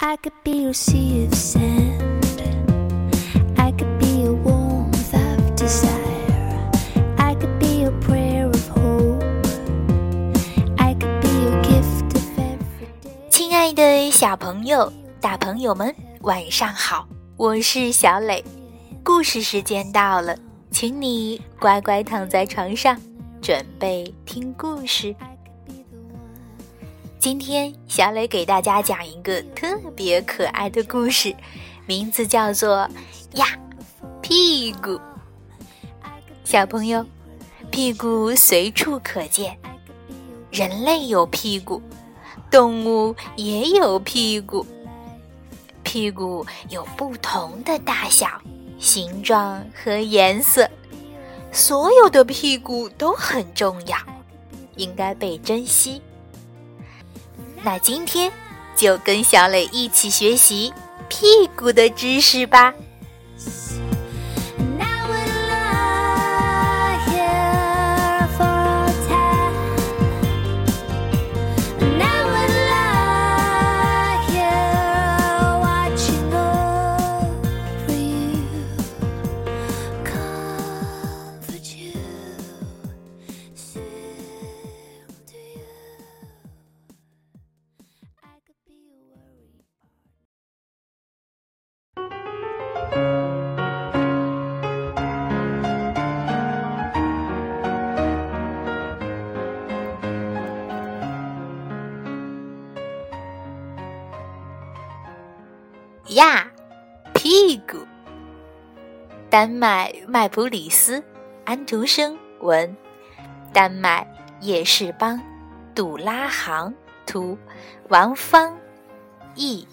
I could be your sea of sand. I could be a warmth of desire. I could be your prayer of hope. I could be your gift of every day. 亲爱的小朋友、大朋友们，晚上好！我是小磊，故事时间到了，请你乖乖躺在床上，准备听故事。今天小磊给大家讲一个特别可爱的故事，名字叫做《呀屁股》。小朋友，屁股随处可见，人类有屁股，动物也有屁股。屁股有不同的大小、形状和颜色，所有的屁股都很重要，应该被珍惜。那今天就跟小磊一起学习屁股的知识吧。呀，屁股。丹麦麦普里斯安徒生文，丹麦叶士邦杜拉行图，王芳译。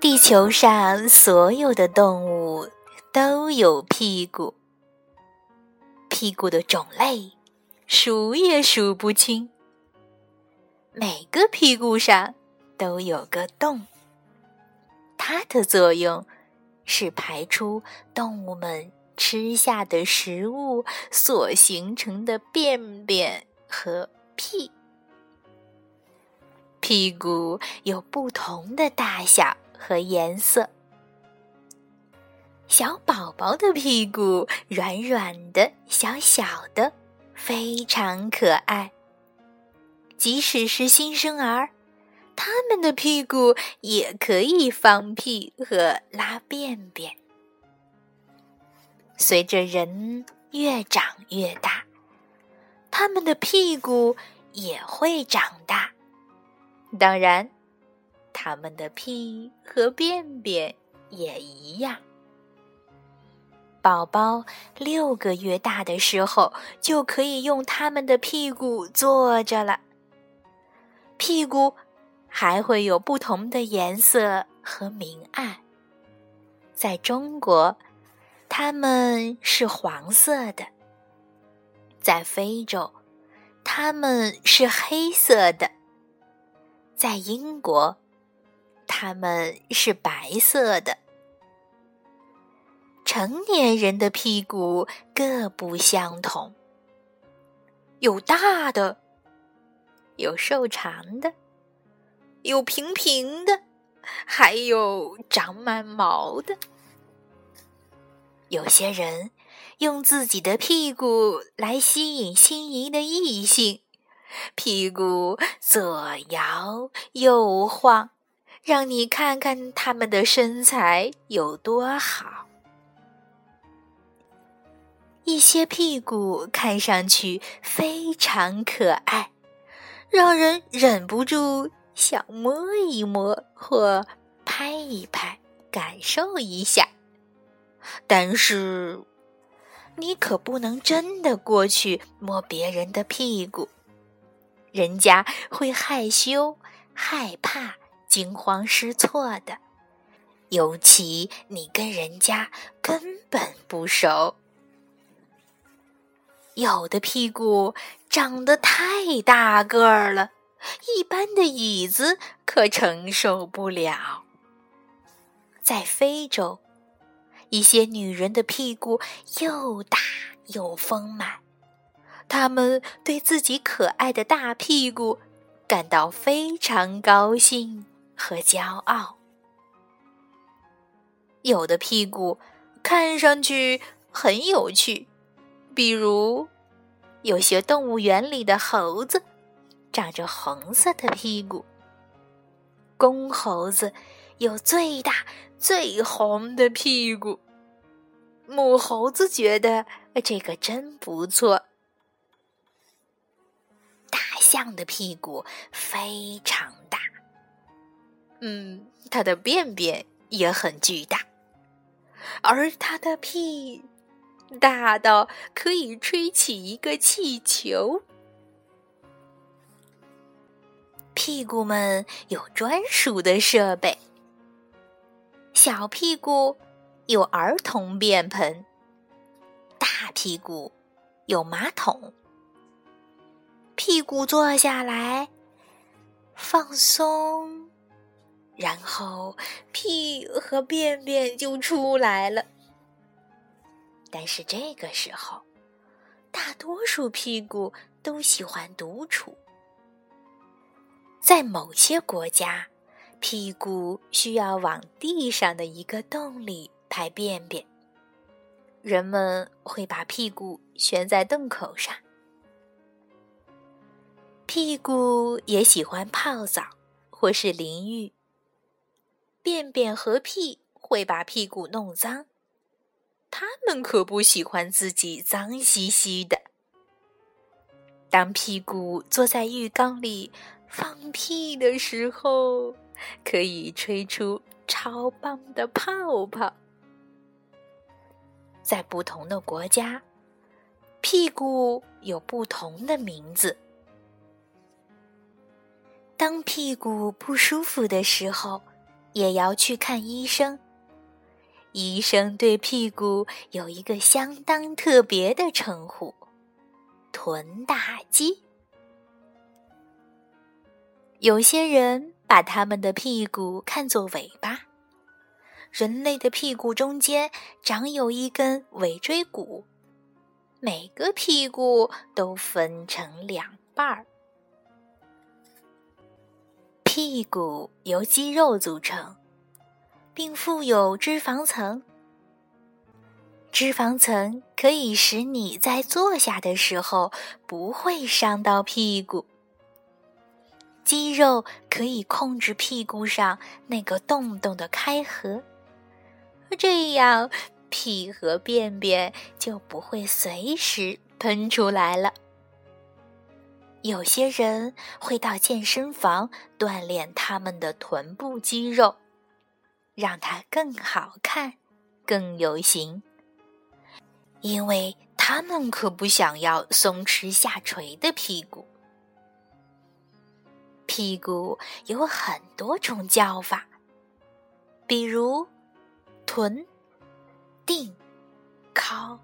地球上所有的动物都有屁股，屁股的种类数也数不清。每个屁股上都有个洞，它的作用是排出动物们吃下的食物所形成的便便和屁。屁股有不同的大小和颜色。小宝宝的屁股软软的、小小的，非常可爱。即使是新生儿，他们的屁股也可以放屁和拉便便。随着人越长越大，他们的屁股也会长大。当然，他们的屁和便便也一样。宝宝六个月大的时候，就可以用他们的屁股坐着了。屁股还会有不同的颜色和明暗。在中国，它们是黄色的；在非洲，它们是黑色的；在英国，它们是白色的。成年人的屁股各不相同，有大的，有瘦长的，有平平的，还有长满毛的。有些人用自己的屁股来吸引心仪的异性，屁股左摇右晃，让你看看他们的身材有多好。一些屁股看上去非常可爱，让人忍不住想摸一摸或拍一拍，感受一下。但是，你可不能真的过去摸别人的屁股，人家会害羞、害怕、惊慌失措的。尤其你跟人家根本不熟。有的屁股长得太大个儿了，一般的椅子可承受不了。在非洲，一些女人的屁股又大又丰满，她们对自己可爱的大屁股感到非常高兴和骄傲。有的屁股看上去很有趣，比如有些动物园里的猴子，长着红色的屁股。公猴子有最大最红的屁股，母猴子觉得这个真不错。大象的屁股非常大，嗯，它的便便也很巨大。而它的屁大到可以吹起一个气球。屁股们有专属的设备。小屁股有儿童便盆，大屁股有马桶。屁股坐下来，放松。然后屁和便便就出来了。但是这个时候，大多数屁股都喜欢独处。在某些国家，屁股需要往地上的一个洞里排便便，人们会把屁股悬在洞口上。屁股也喜欢泡澡或是淋浴。便便和屁会把屁股弄脏，他们可不喜欢自己脏兮兮的。当屁股坐在浴缸里放屁的时候，可以吹出超棒的泡泡。在不同的国家，屁股有不同的名字。当屁股不舒服的时候。也要去看医生。医生对屁股有一个相当特别的称呼——臀大肌。有些人把他们的屁股看作尾巴。人类的屁股中间长有一根尾椎骨，每个屁股都分成两半儿。屁股由肌肉组成，并附有脂肪层。脂肪层可以使你在坐下的时候不会伤到屁股。肌肉可以控制屁股上那个洞洞的开合，这样屁和便便就不会随时喷出来了。有些人会到健身房锻炼他们的臀部肌肉，让它更好看、更有型。因为他们可不想要松弛下垂的屁股。屁股有很多种叫法，比如臀、腚、靠。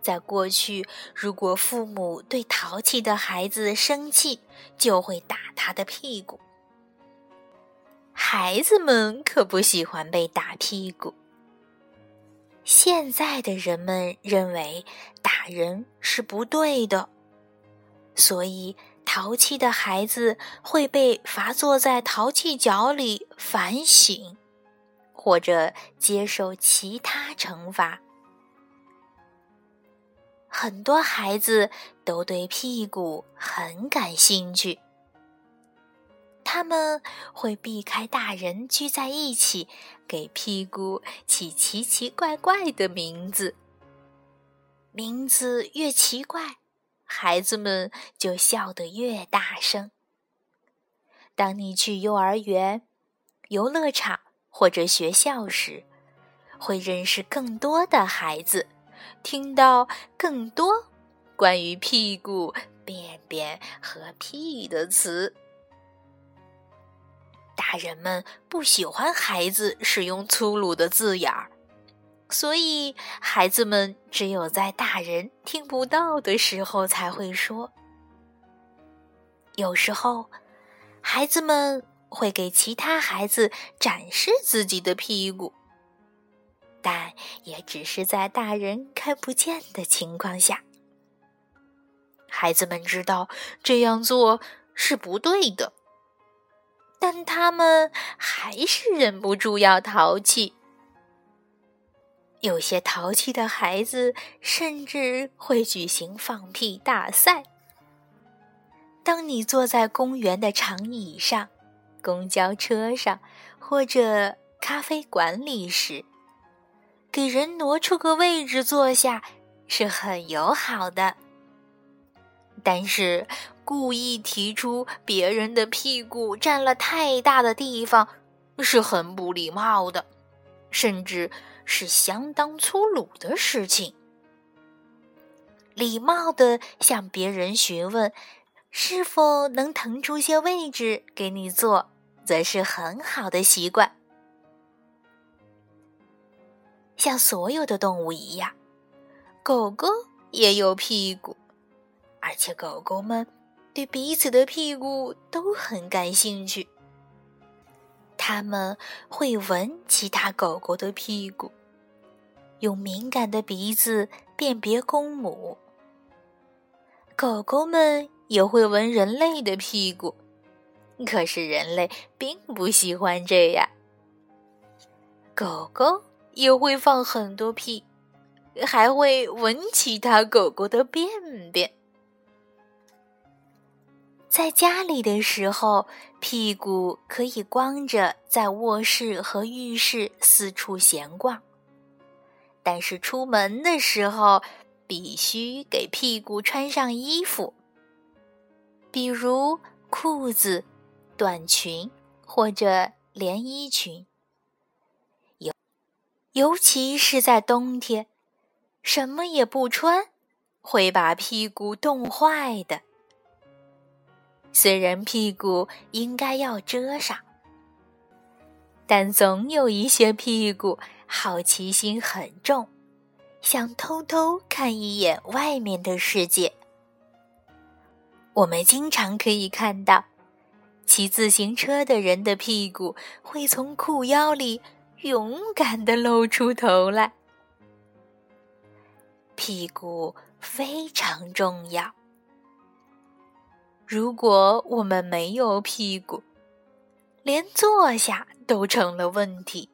在过去，如果父母对淘气的孩子生气，就会打他的屁股。孩子们可不喜欢被打屁股。现在的人们认为打人是不对的，所以淘气的孩子会被罚坐在淘气角里反省，或者接受其他惩罚。很多孩子都对屁股很感兴趣，他们会避开大人聚在一起，给屁股起奇奇怪怪的名字。名字越奇怪，孩子们就笑得越大声。当你去幼儿园、游乐场或者学校时，会认识更多的孩子。听到更多关于屁股、便便和屁的词，大人们不喜欢孩子使用粗鲁的字眼儿，所以孩子们只有在大人听不到的时候才会说。有时候，孩子们会给其他孩子展示自己的屁股。但也只是在大人看不见的情况下。孩子们知道这样做是不对的，但他们还是忍不住要淘气。有些淘气的孩子甚至会举行放屁大赛。当你坐在公园的长椅上、公交车上或者咖啡馆里时，给人挪出个位置坐下是很友好的。但是，故意提出别人的屁股占了太大的地方是很不礼貌的，甚至是相当粗鲁的事情。礼貌的向别人询问是否能腾出些位置给你坐，则是很好的习惯。像所有的动物一样，狗狗也有屁股。而且狗狗们对彼此的屁股都很感兴趣，它们会闻其他狗狗的屁股，用敏感的鼻子辨别公母。狗狗们也会闻人类的屁股，可是人类并不喜欢这样。狗狗也会放很多屁，还会闻其他狗狗的便便。在家里的时候，屁股可以光着在卧室和浴室四处闲逛。但是出门的时候，必须给屁股穿上衣服，比如裤子、短裙或者连衣裙。尤尤其是在冬天，什么也不穿，会把屁股冻坏的。虽然屁股应该要遮上，但总有一些屁股好奇心很重，想偷偷看一眼外面的世界。我们经常可以看到，骑自行车的人的屁股会从裤腰里勇敢地露出头来。屁股非常重要。如果我们没有屁股，连坐下都成了问题。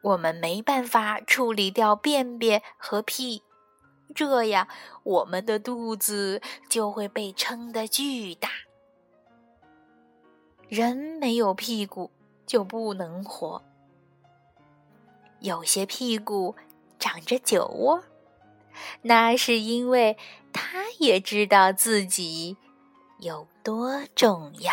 我们没办法处理掉便便和屁，这样我们的肚子就会被撑得巨大。人没有屁股就不能活。有些屁股长着酒窝，那是因为他也知道自己。有多重要？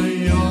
没有